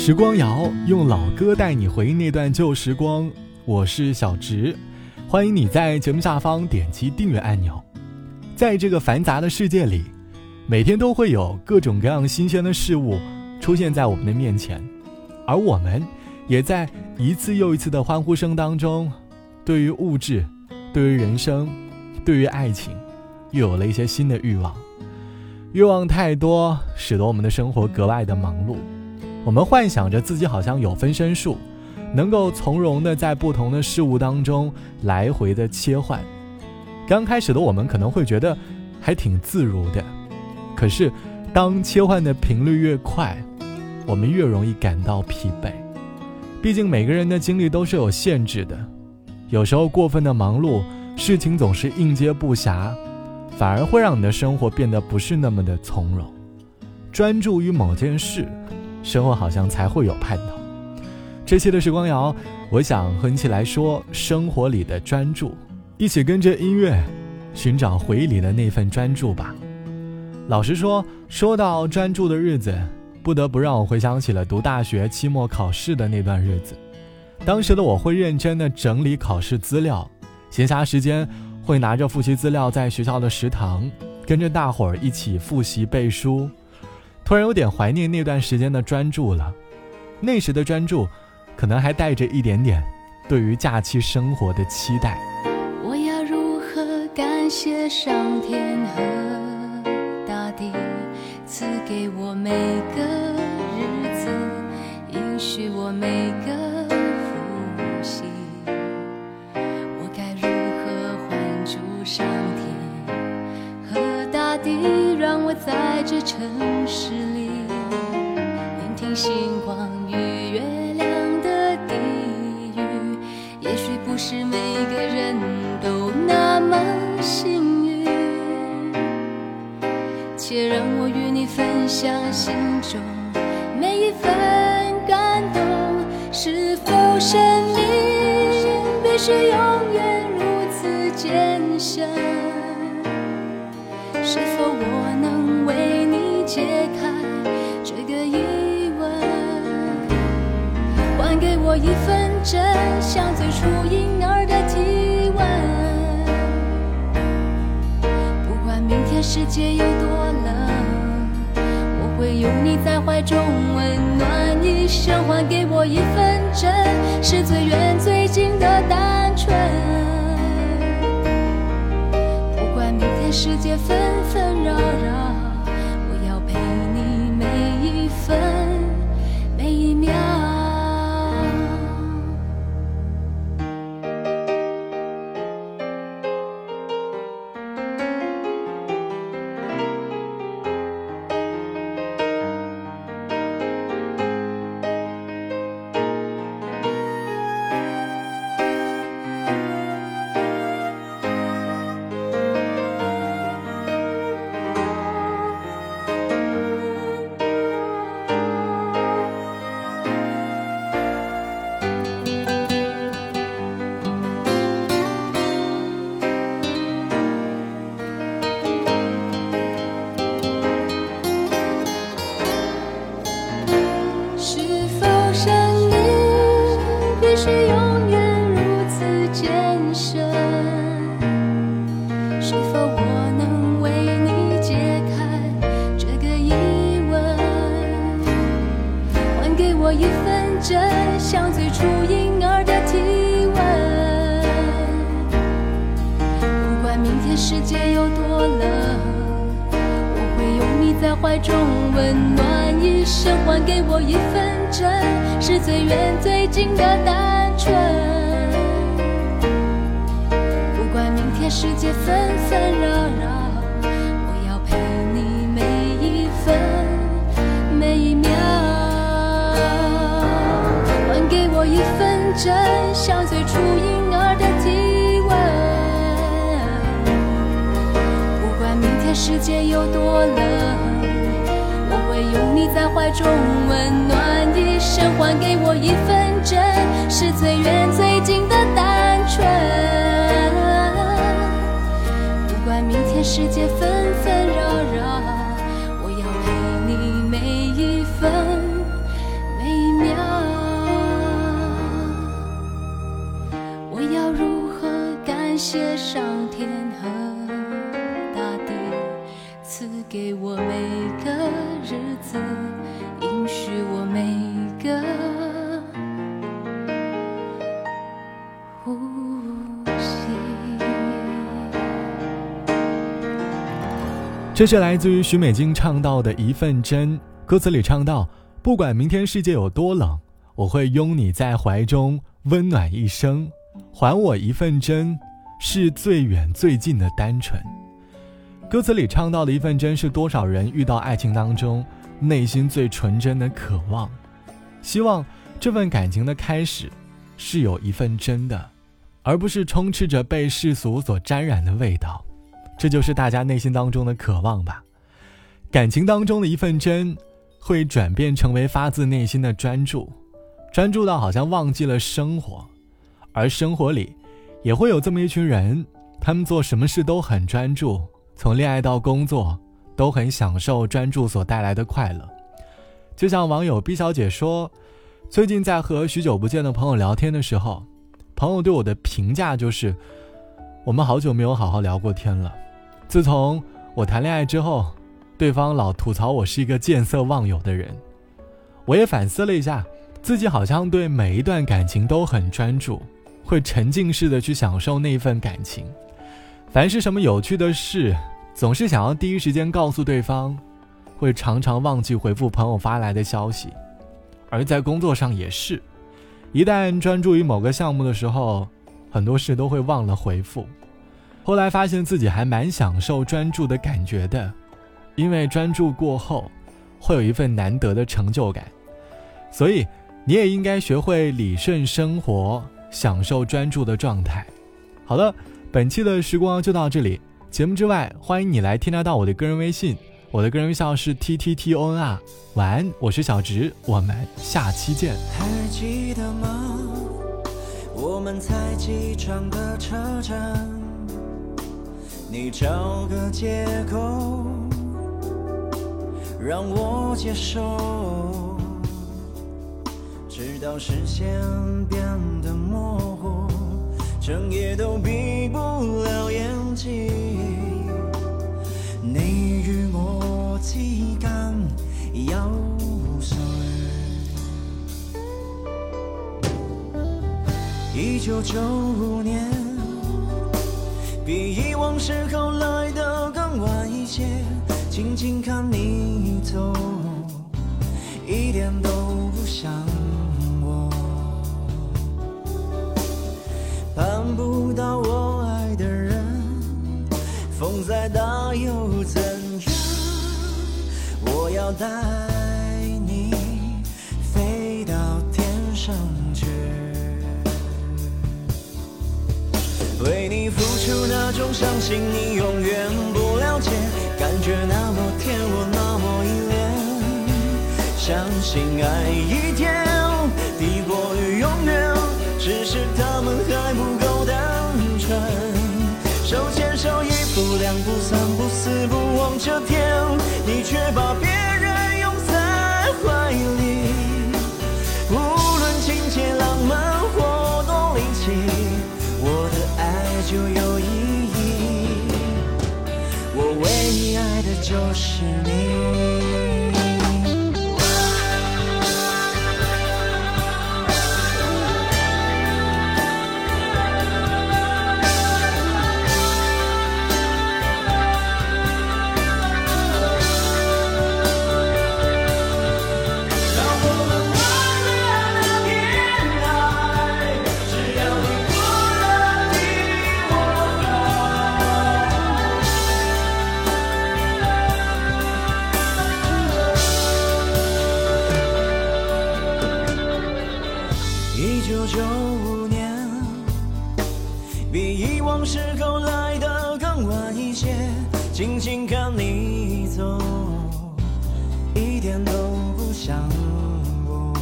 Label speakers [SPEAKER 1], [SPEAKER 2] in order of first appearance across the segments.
[SPEAKER 1] 时光谣用老歌带你回忆那段旧时光，我是小植，欢迎你在节目下方点击订阅按钮。在这个繁杂的世界里，每天都会有各种各样新鲜的事物出现在我们的面前，而我们也在一次又一次的欢呼声当中，对于物质，对于人生，对于爱情，又有了一些新的欲望。欲望太多，使得我们的生活格外的忙碌。我们幻想着自己好像有分身术，能够从容的在不同的事物当中来回的切换。刚开始的我们可能会觉得还挺自如的，可是当切换的频率越快，我们越容易感到疲惫。毕竟每个人的精力都是有限制的，有时候过分的忙碌，事情总是应接不暇，反而会让你的生活变得不是那么的从容。专注于某件事。生活好像才会有盼头。这期的时光谣，我想和你一起来说生活里的专注，一起跟着音乐，寻找回忆里的那份专注吧。老实说，说到专注的日子，不得不让我回想起了读大学期末考试的那段日子。当时的我会认真的整理考试资料，闲暇时间会拿着复习资料在学校的食堂，跟着大伙儿一起复习背书。突然有点怀念那段时间的专注了，那时的专注，可能还带着一点点对于假期生活的期待。
[SPEAKER 2] 我要如何感谢上天和大地赐给我每个日子，允许我每个呼吸？我该如何还珠上天和大地，我在这城市里，聆听？星光与月亮的低语，也许不是每个人都那么幸运。且让我与你分享心中每一份感动。是否生命必须永远如此艰深？是否解开这个疑问，还？给我一份真，像最初婴儿的体温。不管明天世界有多冷，我会拥你在怀中，温暖一生。还给我一份真，是最远最近的单纯。不管明天世界纷纷扰扰，世界有多冷，我会拥你在怀中，温暖一生。还给我一份真，是最远最近的单纯。不管明天世界纷纷扰扰，我要陪你每一分每一秒。还给我一份真，像最初一界有多冷，我会拥你在怀中，温暖一生。还给我一份真，是最远最近的
[SPEAKER 1] 这是来自于许美静唱到的一份真，歌词里唱到：“不管明天世界有多冷，我会拥你在怀中，温暖一生。还我一份真，是最远最近的单纯。”歌词里唱到的一份真，是多少人遇到爱情当中内心最纯真的渴望，希望这份感情的开始是有一份真的，而不是充斥着被世俗所沾染的味道。这就是大家内心当中的渴望吧。感情当中的一份真，会转变成为发自内心的专注，专注到好像忘记了生活。而生活里，也会有这么一群人，他们做什么事都很专注，从恋爱到工作，都很享受专注所带来的快乐。就像网友 B 小姐说，最近在和许久不见的朋友聊天的时候，朋友对我的评价就是，我们好久没有好好聊过天了。自从我谈恋爱之后，对方老吐槽我是一个见色忘友的人。我也反思了一下，自己好像对每一段感情都很专注，会沉浸式的去享受那份感情。凡是什么有趣的事，总是想要第一时间告诉对方，会常常忘记回复朋友发来的消息。而在工作上也是，一旦专注于某个项目的时候，很多事都会忘了回复。后来发现自己还蛮享受专注的感觉的，因为专注过后，会有一份难得的成就感。所以，你也应该学会理顺生活，享受专注的状态。好了，本期的时光就到这里。节目之外，欢迎你来添加到我的个人微信，我的个人微信是 t t t o n r。晚安，我是小直，我们下期见。
[SPEAKER 3] 还记得吗？我们在机场的车站。你找个借口让我接受，直到视线变得模糊，整夜都闭不了眼睛。你与我之间有谁？一九九五年。静静看你走，一点都不像我。盼不到我爱的人，风再大又怎样？我要带你飞到天上去。为你付出。那种相信你永远不了解，却那么甜，我那么依恋。相信爱一天抵过于永远，只是他们还不够单纯。手牵手，一步两步三步四步望着天，你却把别就是你。一点都不像我。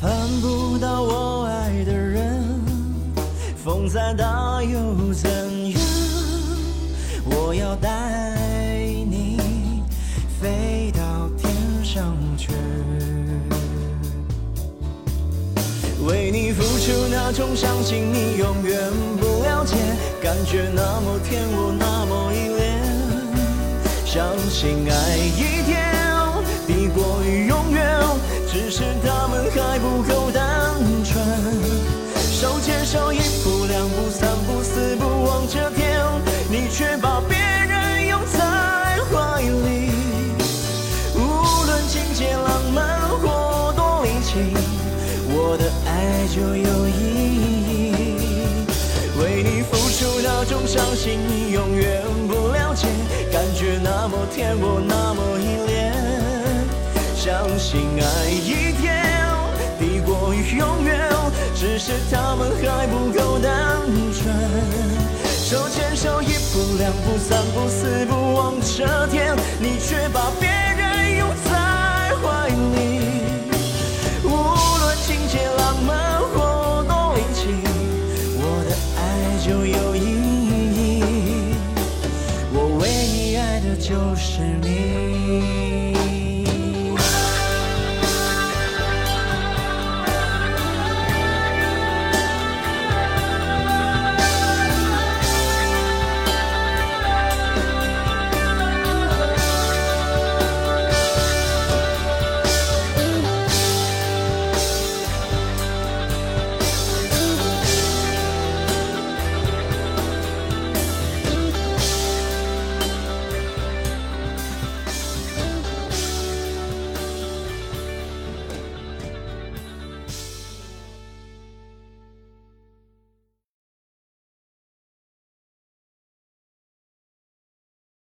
[SPEAKER 3] 盼不到我爱的人，风再大又怎样？我要带你飞到天上去，为你付出那种相信你永远不了解。感觉那么甜，我那么依，相信爱一天抵过永远只是他们还不够单纯手牵手一步两步三步四步望着天你却把别人拥在怀里。无论情节浪漫或多离奇我的爱就有意义为你付出那种伤心。你天，我那么依恋。相信爱一天抵过永远，只是他们还不够单纯。手牵手，一步两步三步四步望着天，你却把别人就是你。